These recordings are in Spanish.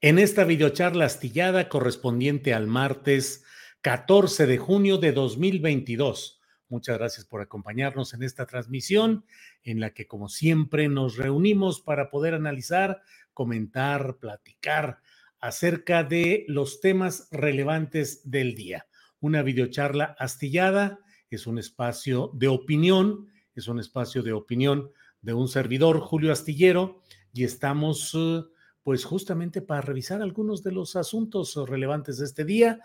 en esta videocharla astillada correspondiente al martes 14 de junio de 2022. Muchas gracias por acompañarnos en esta transmisión en la que, como siempre, nos reunimos para poder analizar, comentar, platicar acerca de los temas relevantes del día. Una videocharla astillada es un espacio de opinión, es un espacio de opinión de un servidor, Julio Astillero, y estamos... Uh, pues justamente para revisar algunos de los asuntos relevantes de este día.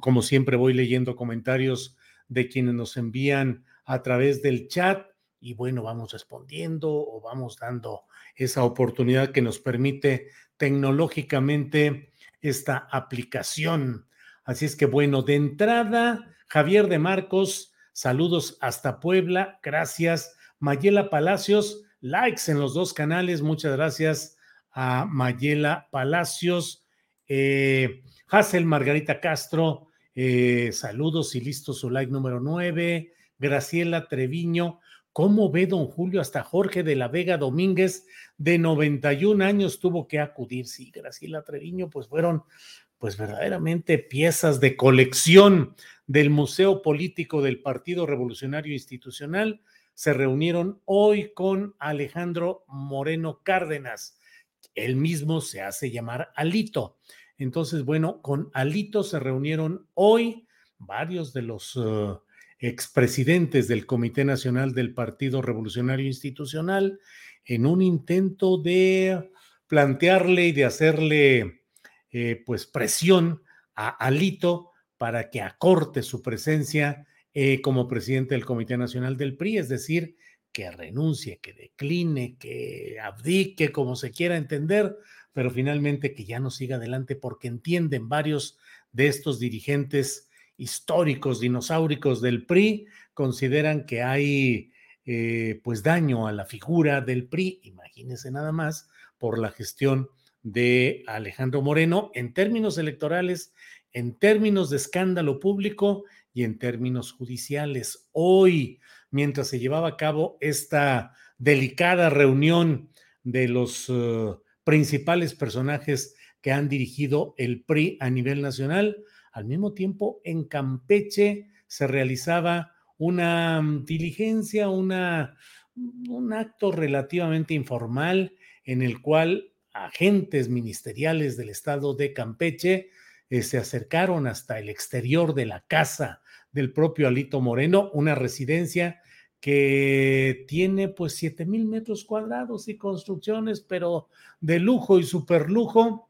Como siempre voy leyendo comentarios de quienes nos envían a través del chat y bueno, vamos respondiendo o vamos dando esa oportunidad que nos permite tecnológicamente esta aplicación. Así es que bueno, de entrada, Javier de Marcos, saludos hasta Puebla, gracias. Mayela Palacios, likes en los dos canales, muchas gracias a Mayela Palacios, eh, Hazel Margarita Castro, eh, saludos y listo su like número 9, Graciela Treviño, ¿cómo ve don Julio hasta Jorge de la Vega Domínguez de 91 años tuvo que acudir? Sí, Graciela Treviño, pues fueron pues verdaderamente piezas de colección del Museo Político del Partido Revolucionario Institucional. Se reunieron hoy con Alejandro Moreno Cárdenas, él mismo se hace llamar Alito. Entonces, bueno, con Alito se reunieron hoy varios de los uh, expresidentes del Comité Nacional del Partido Revolucionario Institucional en un intento de plantearle y de hacerle eh, pues presión a Alito para que acorte su presencia eh, como presidente del Comité Nacional del PRI, es decir, que renuncie, que decline, que abdique, como se quiera entender, pero finalmente que ya no siga adelante porque entienden varios de estos dirigentes históricos, dinosauricos del PRI, consideran que hay eh, pues daño a la figura del PRI, imagínense nada más, por la gestión de Alejandro Moreno en términos electorales, en términos de escándalo público y en términos judiciales. Hoy, mientras se llevaba a cabo esta delicada reunión de los uh, principales personajes que han dirigido el PRI a nivel nacional. Al mismo tiempo, en Campeche se realizaba una mm, diligencia, una, un acto relativamente informal en el cual agentes ministeriales del estado de Campeche eh, se acercaron hasta el exterior de la casa del propio Alito Moreno, una residencia que tiene pues 7 mil metros cuadrados y construcciones, pero de lujo y super lujo.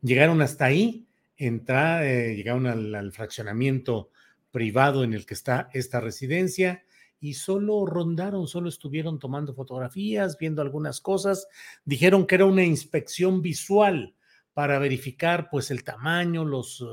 Llegaron hasta ahí, entra, eh, llegaron al, fraccionamiento privado en el que está esta residencia y solo rondaron, solo estuvieron tomando fotografías, viendo algunas cosas. Dijeron que era una inspección visual para verificar pues el tamaño, los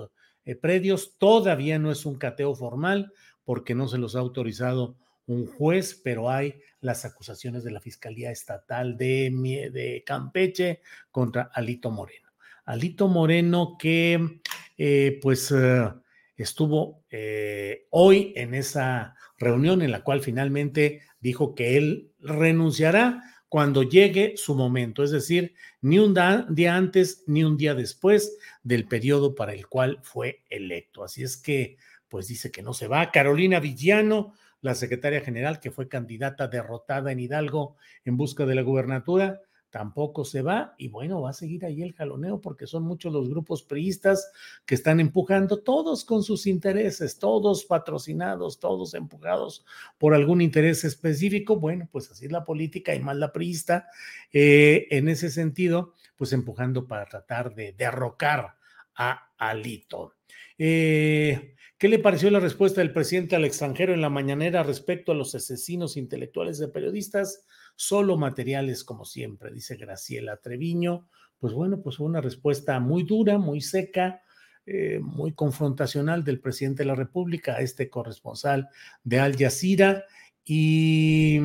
eh, predios. Todavía no es un cateo formal porque no se los ha autorizado un juez, pero hay las acusaciones de la Fiscalía Estatal de, de Campeche contra Alito Moreno. Alito Moreno que eh, pues eh, estuvo eh, hoy en esa reunión en la cual finalmente dijo que él renunciará cuando llegue su momento, es decir, ni un día antes ni un día después del periodo para el cual fue electo. Así es que, pues dice que no se va. Carolina Villano, la secretaria general que fue candidata derrotada en Hidalgo en busca de la gubernatura, tampoco se va y bueno, va a seguir ahí el jaloneo porque son muchos los grupos priistas que están empujando, todos con sus intereses, todos patrocinados, todos empujados por algún interés específico. Bueno, pues así es la política y más la priista. Eh, en ese sentido, pues empujando para tratar de derrocar a Alito. Eh, ¿Qué le pareció la respuesta del presidente al extranjero en la mañanera respecto a los asesinos intelectuales de periodistas? Solo materiales como siempre, dice Graciela Treviño. Pues bueno, pues fue una respuesta muy dura, muy seca, eh, muy confrontacional del presidente de la República a este corresponsal de Al Jazeera. Y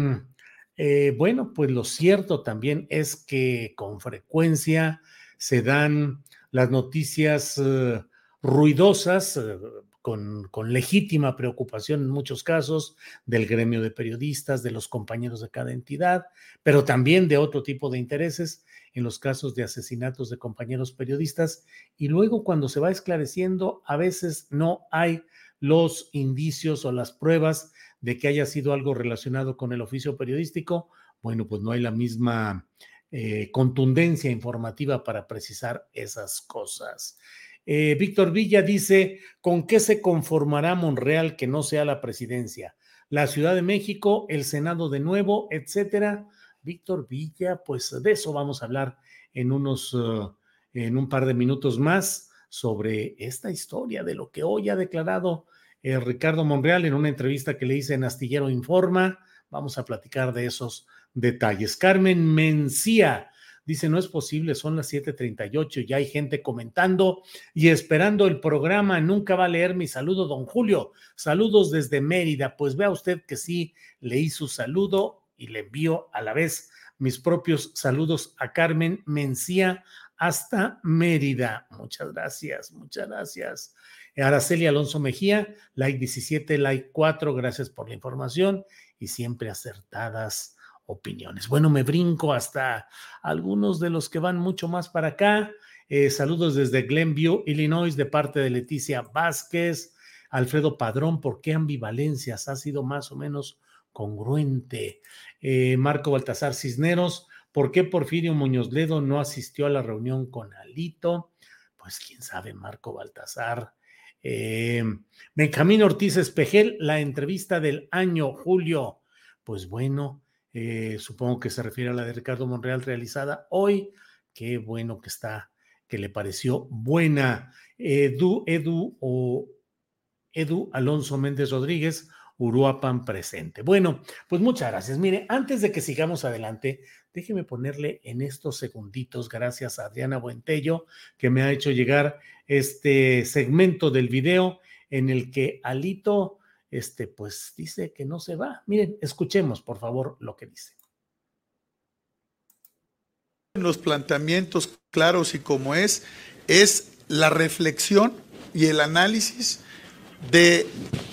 eh, bueno, pues lo cierto también es que con frecuencia se dan las noticias eh, ruidosas, con, legítima preocupación en muchos casos del gremio de periodistas, de los compañeros de cada entidad, pero también de otro tipo de intereses en los casos de asesinatos de compañeros periodistas. Y luego cuando se va esclareciendo, a veces no hay los indicios o las pruebas de que haya sido algo relacionado con el oficio periodístico. Bueno, pues no hay la misma eh, contundencia informativa para precisar esas cosas. Eh, Víctor Villa dice, ¿con qué se conformará Monreal que no sea la presidencia? La Ciudad de México, el Senado de nuevo, etcétera. Víctor Villa, pues de eso vamos a hablar en unos, uh, en un par de minutos más sobre esta historia de lo que hoy ha declarado eh, Ricardo Monreal en una entrevista que le hice en Astillero Informa. Vamos a platicar de esos detalles. Carmen Mencía Dice, no es posible, son las 7:38, ya hay gente comentando y esperando el programa. Nunca va a leer mi saludo, don Julio. Saludos desde Mérida. Pues vea usted que sí, leí su saludo y le envío a la vez mis propios saludos a Carmen Mencía hasta Mérida. Muchas gracias, muchas gracias. Araceli Alonso Mejía, like 17, like 4, gracias por la información y siempre acertadas opiniones. Bueno, me brinco hasta algunos de los que van mucho más para acá. Eh, saludos desde Glenview, Illinois, de parte de Leticia Vázquez. Alfredo Padrón, ¿por qué ambivalencias? Ha sido más o menos congruente. Eh, Marco Baltasar Cisneros, ¿por qué Porfirio Muñoz Ledo no asistió a la reunión con Alito? Pues quién sabe, Marco Baltasar. Eh, Benjamín Ortiz Espejel, la entrevista del año, Julio. Pues bueno, eh, supongo que se refiere a la de Ricardo Monreal realizada hoy. Qué bueno que está, que le pareció buena. Edu, Edu o Edu Alonso Méndez Rodríguez, Uruapan presente. Bueno, pues muchas gracias. Mire, antes de que sigamos adelante, déjeme ponerle en estos segunditos, gracias a Adriana Buentello, que me ha hecho llegar este segmento del video en el que Alito este, pues dice que no se va. Miren, escuchemos por favor lo que dice. Los planteamientos claros y como es, es la reflexión y el análisis de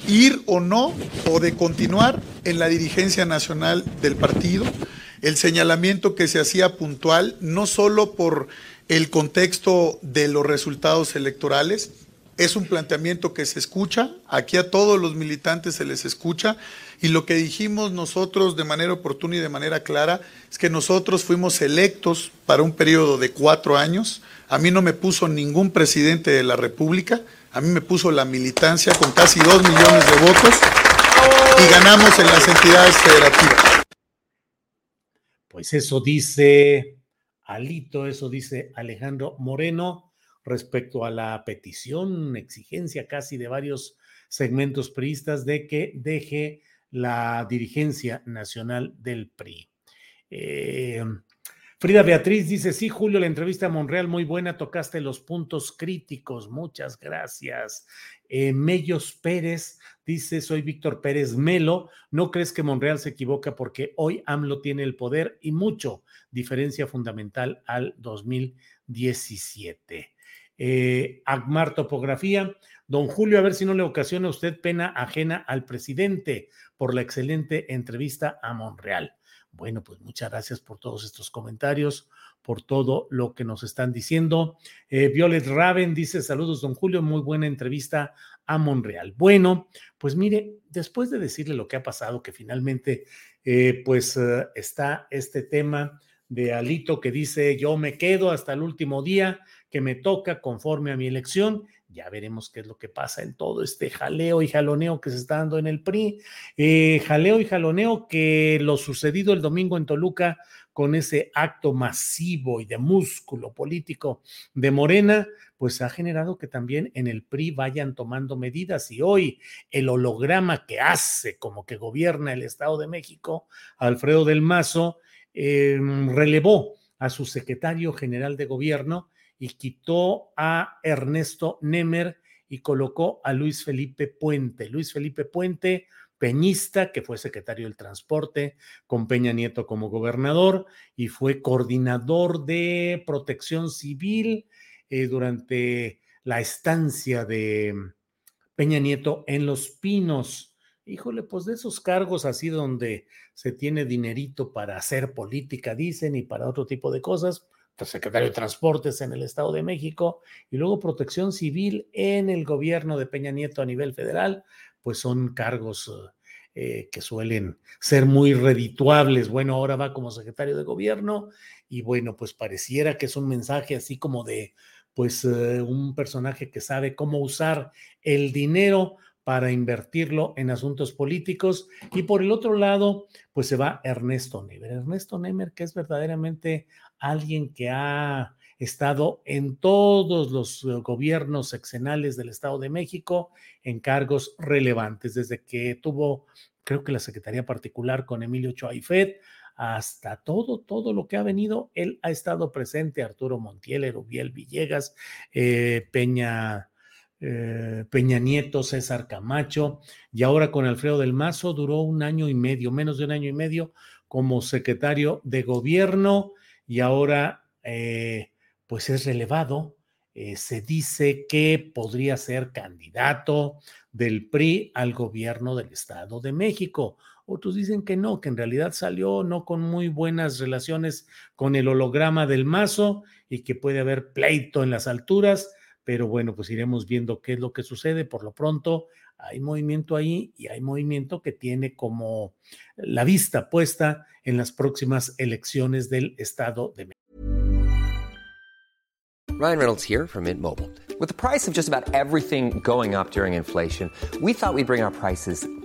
ir o no o de continuar en la dirigencia nacional del partido, el señalamiento que se hacía puntual, no solo por el contexto de los resultados electorales, es un planteamiento que se escucha, aquí a todos los militantes se les escucha y lo que dijimos nosotros de manera oportuna y de manera clara es que nosotros fuimos electos para un periodo de cuatro años, a mí no me puso ningún presidente de la República, a mí me puso la militancia con casi dos millones de votos y ganamos en las entidades federativas. Pues eso dice Alito, eso dice Alejandro Moreno respecto a la petición, exigencia casi de varios segmentos priistas de que deje la dirigencia nacional del PRI. Eh, Frida Beatriz dice, sí, Julio, la entrevista a Monreal muy buena, tocaste los puntos críticos, muchas gracias. Eh, Mellos Pérez dice, soy Víctor Pérez Melo, ¿no crees que Monreal se equivoca porque hoy AMLO tiene el poder y mucho, diferencia fundamental al 2017? Eh, Topografía, Don Julio, a ver si no le ocasiona a usted pena ajena al presidente por la excelente entrevista a Monreal. Bueno, pues muchas gracias por todos estos comentarios, por todo lo que nos están diciendo. Eh, Violet Raven dice, saludos, don Julio, muy buena entrevista a Monreal. Bueno, pues mire, después de decirle lo que ha pasado, que finalmente, eh, pues eh, está este tema de Alito que dice, yo me quedo hasta el último día que me toca conforme a mi elección ya veremos qué es lo que pasa en todo este jaleo y jaloneo que se está dando en el PRI. Eh, jaleo y jaloneo que lo sucedido el domingo en Toluca con ese acto masivo y de músculo político de Morena, pues ha generado que también en el PRI vayan tomando medidas y hoy el holograma que hace como que gobierna el Estado de México, Alfredo del Mazo, em, relevó a su secretario general de gobierno y quitó a Ernesto Nemer y colocó a Luis Felipe Puente. Luis Felipe Puente, peñista, que fue secretario del transporte con Peña Nieto como gobernador y fue coordinador de protección civil eh, durante la estancia de Peña Nieto en Los Pinos. Híjole, pues de esos cargos así donde se tiene dinerito para hacer política, dicen, y para otro tipo de cosas, secretario de Transportes en el Estado de México y luego Protección Civil en el gobierno de Peña Nieto a nivel federal, pues son cargos eh, que suelen ser muy redituables. Bueno, ahora va como secretario de gobierno y bueno, pues pareciera que es un mensaje así como de, pues eh, un personaje que sabe cómo usar el dinero para invertirlo en asuntos políticos. Y por el otro lado, pues se va Ernesto Nemer. Ernesto Nemer, que es verdaderamente alguien que ha estado en todos los eh, gobiernos seccionales del Estado de México en cargos relevantes, desde que tuvo, creo que la Secretaría Particular con Emilio Choaifet, hasta todo, todo lo que ha venido, él ha estado presente, Arturo Montiel, Erubiel Villegas, eh, Peña, eh, Peña Nieto, César Camacho, y ahora con Alfredo del Mazo duró un año y medio, menos de un año y medio como secretario de gobierno y ahora eh, pues es relevado. Eh, se dice que podría ser candidato del PRI al gobierno del Estado de México. Otros dicen que no, que en realidad salió no con muy buenas relaciones con el holograma del mazo y que puede haber pleito en las alturas pero bueno, pues iremos viendo qué es lo que sucede. Por lo pronto, hay movimiento ahí y hay movimiento que tiene como la vista puesta en las próximas elecciones del Estado de México. Ryan Reynolds here from Mint Mobile. With the price of just about everything going up during inflation, we thought we'd bring our prices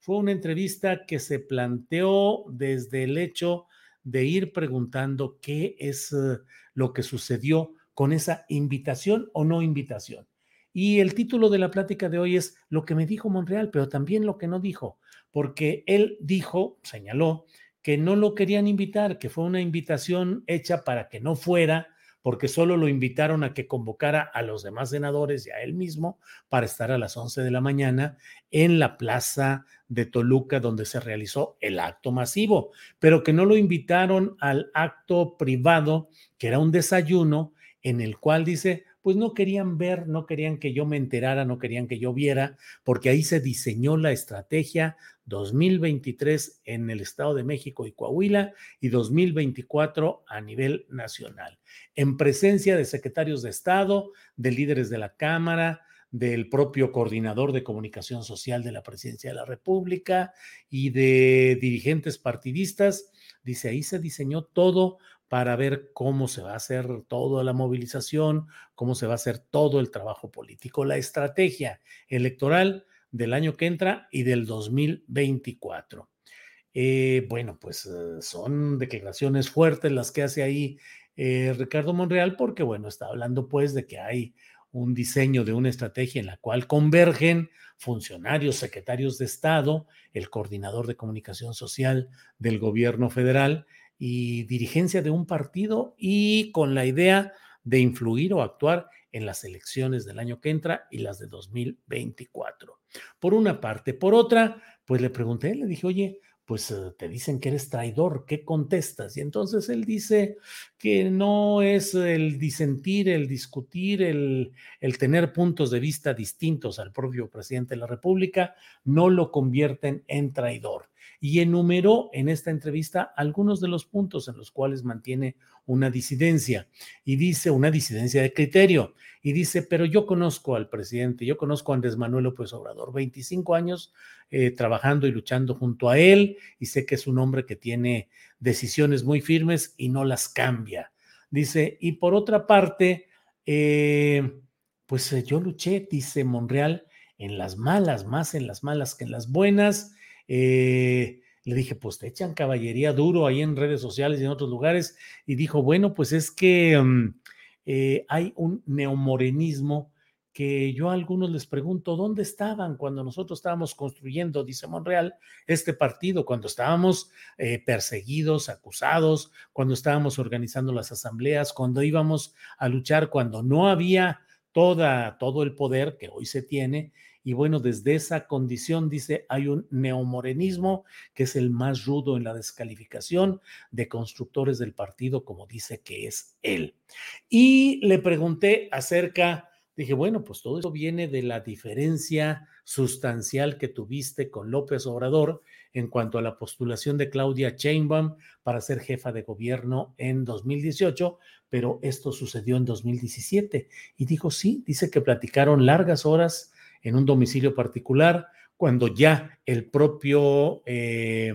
Fue una entrevista que se planteó desde el hecho de ir preguntando qué es eh, lo que sucedió con esa invitación o no invitación. Y el título de la plática de hoy es lo que me dijo Monreal, pero también lo que no dijo, porque él dijo, señaló, que no lo querían invitar, que fue una invitación hecha para que no fuera, porque solo lo invitaron a que convocara a los demás senadores y a él mismo para estar a las 11 de la mañana en la plaza de Toluca donde se realizó el acto masivo, pero que no lo invitaron al acto privado, que era un desayuno en el cual dice, pues no querían ver, no querían que yo me enterara, no querían que yo viera, porque ahí se diseñó la estrategia 2023 en el Estado de México y Coahuila y 2024 a nivel nacional, en presencia de secretarios de Estado, de líderes de la Cámara, del propio coordinador de comunicación social de la presidencia de la República y de dirigentes partidistas. Dice, ahí se diseñó todo para ver cómo se va a hacer toda la movilización, cómo se va a hacer todo el trabajo político, la estrategia electoral del año que entra y del 2024. Eh, bueno, pues eh, son declaraciones fuertes las que hace ahí eh, Ricardo Monreal, porque bueno, está hablando pues de que hay un diseño de una estrategia en la cual convergen funcionarios, secretarios de Estado, el coordinador de comunicación social del gobierno federal y dirigencia de un partido y con la idea de influir o actuar en las elecciones del año que entra y las de 2024. Por una parte. Por otra, pues le pregunté, le dije, oye, pues eh, te dicen que eres traidor, ¿qué contestas? Y entonces él dice que no es el disentir, el discutir, el, el, tener puntos de vista distintos al propio presidente de la República, no lo convierten en traidor. Y enumeró en esta entrevista algunos de los puntos en los cuales mantiene una disidencia. Y dice, una disidencia de criterio. Y dice, pero yo conozco al presidente, yo conozco a Andrés Manuel López Obrador, 25 años eh, trabajando y luchando junto a él y sé que es un hombre que tiene decisiones muy firmes y no las cambia. Dice, y por otra parte, eh, pues eh, yo luché, dice Monreal, en las malas, más en las malas que en las buenas. Le dije, pues te echan caballería duro ahí en redes sociales y en otros lugares. Y dijo, bueno, pues es que mm, hay un neomorenismo que yo a algunos les pregunto, ¿dónde estaban cuando nosotros estábamos construyendo, dice Monreal, este partido, cuando estábamos eh, perseguidos, acusados, cuando estábamos organizando las asambleas, cuando íbamos a luchar, cuando no había toda, todo el poder que hoy se tiene? Y bueno, desde esa condición, dice, hay un neomorenismo que es el más rudo en la descalificación de constructores del partido, como dice que es él. Y le pregunté acerca Dije, bueno, pues todo eso viene de la diferencia sustancial que tuviste con López Obrador en cuanto a la postulación de Claudia Sheinbaum para ser jefa de gobierno en 2018, pero esto sucedió en 2017. Y dijo, sí, dice que platicaron largas horas en un domicilio particular cuando ya el propio eh,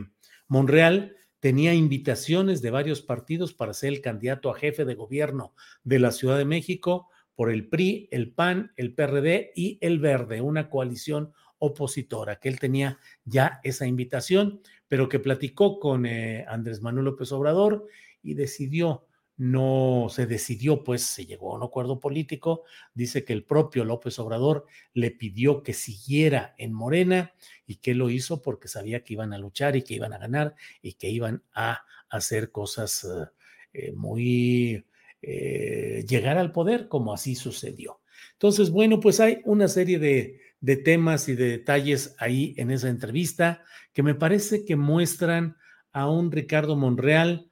Monreal tenía invitaciones de varios partidos para ser el candidato a jefe de gobierno de la Ciudad de México por el PRI, el PAN, el PRD y el Verde, una coalición opositora, que él tenía ya esa invitación, pero que platicó con eh, Andrés Manuel López Obrador y decidió, no se decidió, pues se llegó a un acuerdo político, dice que el propio López Obrador le pidió que siguiera en Morena y que lo hizo porque sabía que iban a luchar y que iban a ganar y que iban a hacer cosas eh, muy eh, llegar al poder, como así sucedió. Entonces, bueno, pues hay una serie de, de temas y de detalles ahí en esa entrevista que me parece que muestran a un Ricardo Monreal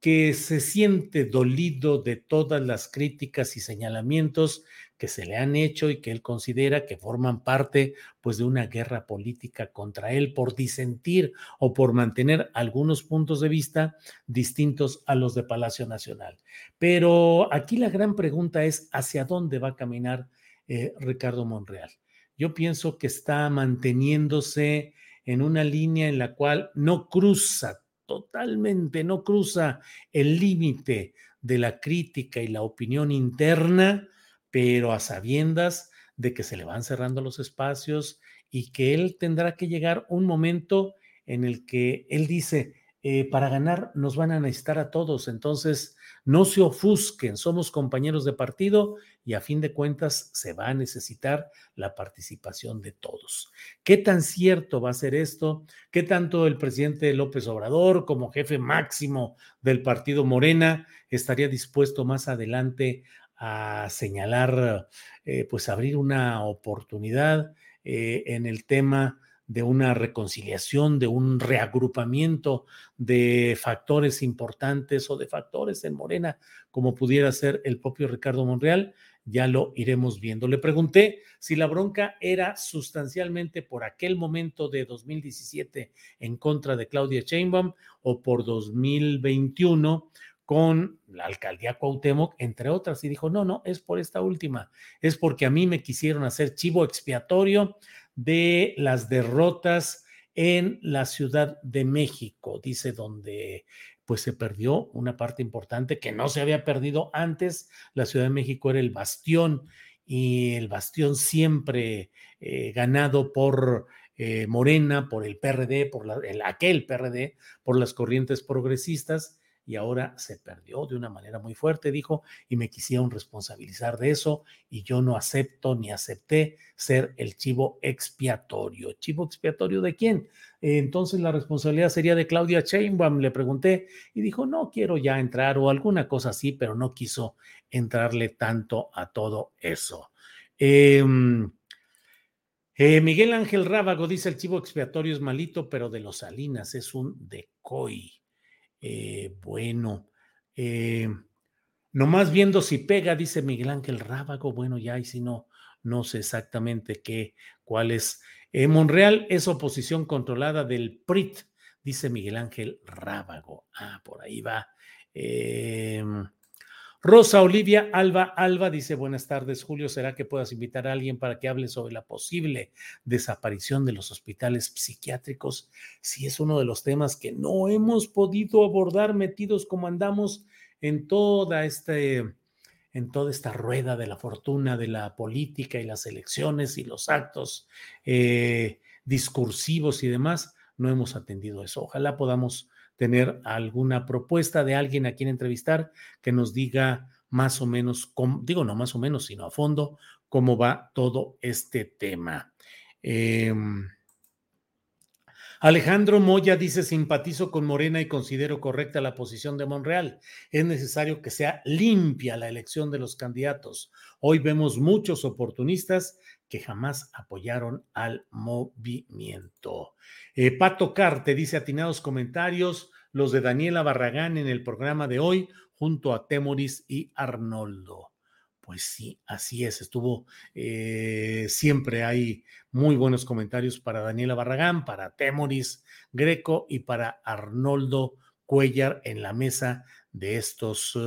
que se siente dolido de todas las críticas y señalamientos que se le han hecho y que él considera que forman parte pues de una guerra política contra él por disentir o por mantener algunos puntos de vista distintos a los de Palacio Nacional. Pero aquí la gran pregunta es hacia dónde va a caminar eh, Ricardo Monreal. Yo pienso que está manteniéndose en una línea en la cual no cruza totalmente, no cruza el límite de la crítica y la opinión interna pero a sabiendas de que se le van cerrando los espacios y que él tendrá que llegar un momento en el que él dice, eh, para ganar nos van a necesitar a todos, entonces no se ofusquen, somos compañeros de partido y a fin de cuentas se va a necesitar la participación de todos. ¿Qué tan cierto va a ser esto? ¿Qué tanto el presidente López Obrador como jefe máximo del partido Morena estaría dispuesto más adelante a señalar, eh, pues abrir una oportunidad eh, en el tema de una reconciliación, de un reagrupamiento de factores importantes o de factores en Morena, como pudiera ser el propio Ricardo Monreal, ya lo iremos viendo. Le pregunté si la bronca era sustancialmente por aquel momento de 2017 en contra de Claudia Sheinbaum o por 2021 con la alcaldía Cuauhtémoc, entre otras, y dijo, no, no, es por esta última, es porque a mí me quisieron hacer chivo expiatorio de las derrotas en la Ciudad de México, dice, donde pues se perdió una parte importante que no se había perdido antes. La Ciudad de México era el bastión y el bastión siempre eh, ganado por eh, Morena, por el PRD, por aquel PRD, por las corrientes progresistas y ahora se perdió de una manera muy fuerte, dijo, y me quisieron responsabilizar de eso y yo no acepto ni acepté ser el chivo expiatorio. ¿Chivo expiatorio de quién? entonces la responsabilidad sería de Claudia Sheinbaum, le pregunté y dijo, no quiero ya entrar o alguna cosa así, pero no quiso entrarle tanto a todo eso. Em, eh, Miguel Ángel Rábago dice el chivo expiatorio es malito, pero de los Salinas es un decoy. Eh, bueno, eh, nomás viendo si pega, dice Miguel Ángel Rábago. Bueno, ya y si no, no sé exactamente qué, cuál es. Eh, Monreal es oposición controlada del PRIT, dice Miguel Ángel Rábago. Ah, por ahí va. Rosa Olivia Alba Alba dice buenas tardes Julio, ¿será que puedas invitar a alguien para que hable sobre la posible desaparición de los hospitales psiquiátricos? Si es uno de los temas que no hemos podido abordar metidos como andamos en toda este en toda esta rueda de la fortuna de la política y las elecciones y los actos eh, discursivos y demás, no hemos atendido eso. Ojalá podamos tener alguna propuesta de alguien a quien entrevistar que nos diga más o menos, digo no más o menos, sino a fondo, cómo va todo este tema. Em, Alejandro Moya dice, simpatizo con Morena y considero correcta la posición de Monreal. Es necesario que sea limpia la elección de los candidatos. Hoy vemos muchos oportunistas que jamás apoyaron al movimiento. Eh, Pato Carte dice atinados comentarios, los de Daniela Barragán en el programa de hoy, junto a Temoris y Arnoldo. Pues sí, así es, estuvo, eh, siempre hay muy buenos comentarios para Daniela Barragán, para Temoris Greco y para Arnoldo Cuellar en la mesa de estos,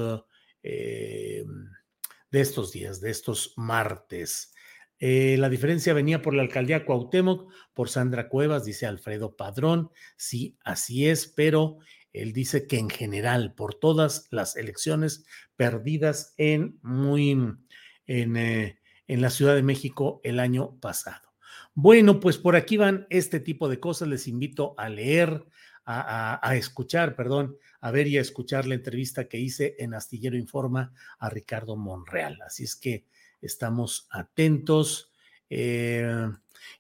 eh, de estos días, de estos martes. Eh, la diferencia venía por la alcaldía Cuauhtémoc, por Sandra Cuevas, dice Alfredo Padrón. Sí, así es, pero él dice que en general, por todas las elecciones perdidas en muy en, eh, en la Ciudad de México el año pasado. Bueno, pues por aquí van este tipo de cosas. Les invito a leer, a, a, escuchar, perdón, a ver y a escuchar la entrevista que hice en Astillero Informa a Ricardo Monreal. Así es que estamos atentos. Eh,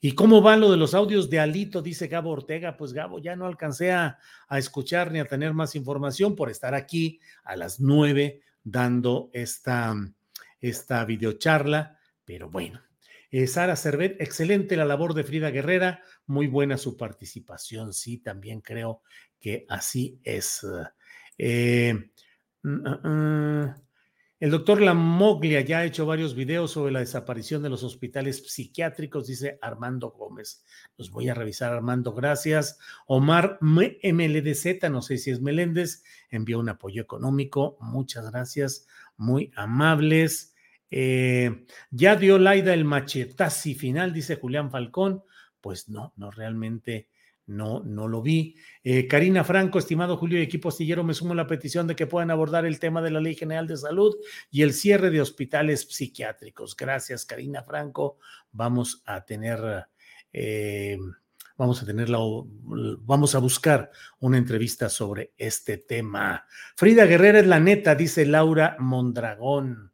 ¿Y cómo va lo de los audios de Alito? Dice Gabo Ortega. Pues Gabo, ya no alcancé a, escuchar ni a tener más información por estar aquí a las nueve dando esta, esta videocharla, pero bueno. Eh, Sara Cervet, excelente la labor de Frida Guerrera, muy buena su participación, sí, también creo que así es. Eh, mm, mm, mm. El doctor Lamoglia ya ha hecho varios videos sobre la desaparición de los hospitales psiquiátricos, dice Armando Gómez. Los voy a revisar, Armando, gracias. Omar MLDZ, no sé si es Meléndez, envió un apoyo económico. Muchas gracias, muy amables. Eh, ya dio Laida el machetazi final, dice Julián Falcón. Pues no, no realmente no, no lo vi. Eh, Karina Franco, estimado Julio y equipo astillero, me sumo a la petición de que puedan abordar el tema de la Ley General de Salud y el cierre de hospitales psiquiátricos. Gracias, Karina Franco. Vamos a tener, eh, vamos a tenerla, vamos a buscar una entrevista sobre este tema. Frida Guerrera es la neta, dice Laura Mondragón.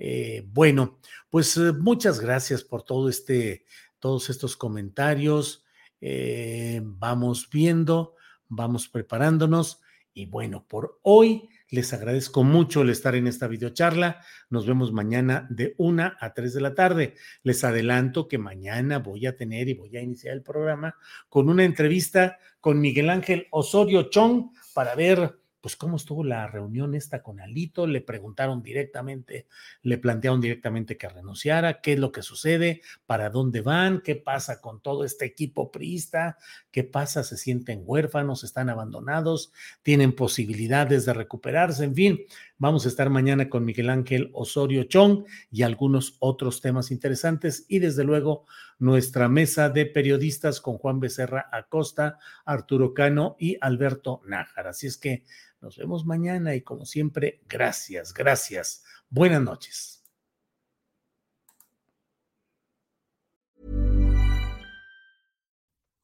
Eh, bueno, pues muchas gracias por todo este, todos estos comentarios. Eh, vamos viendo, vamos preparándonos y bueno, por hoy les agradezco mucho el estar en esta videocharla. Nos vemos mañana de una a tres de la tarde. Les adelanto que mañana voy a tener y voy a iniciar el programa con una entrevista con Miguel Ángel Osorio Chong para ver pues cómo estuvo la reunión esta con Alito, le preguntaron directamente, le plantearon directamente que renunciara, qué es lo que sucede, para dónde van, qué pasa con todo este equipo priista, qué pasa, se sienten huérfanos, están abandonados, tienen posibilidades de recuperarse, en fin, vamos a estar mañana con Miguel Ángel Osorio Chong y algunos otros temas interesantes y desde luego nuestra mesa de periodistas con Juan Becerra Acosta, Arturo Cano y Alberto Nájar. Así es que nos vemos mañana y como siempre, gracias, gracias. Buenas noches.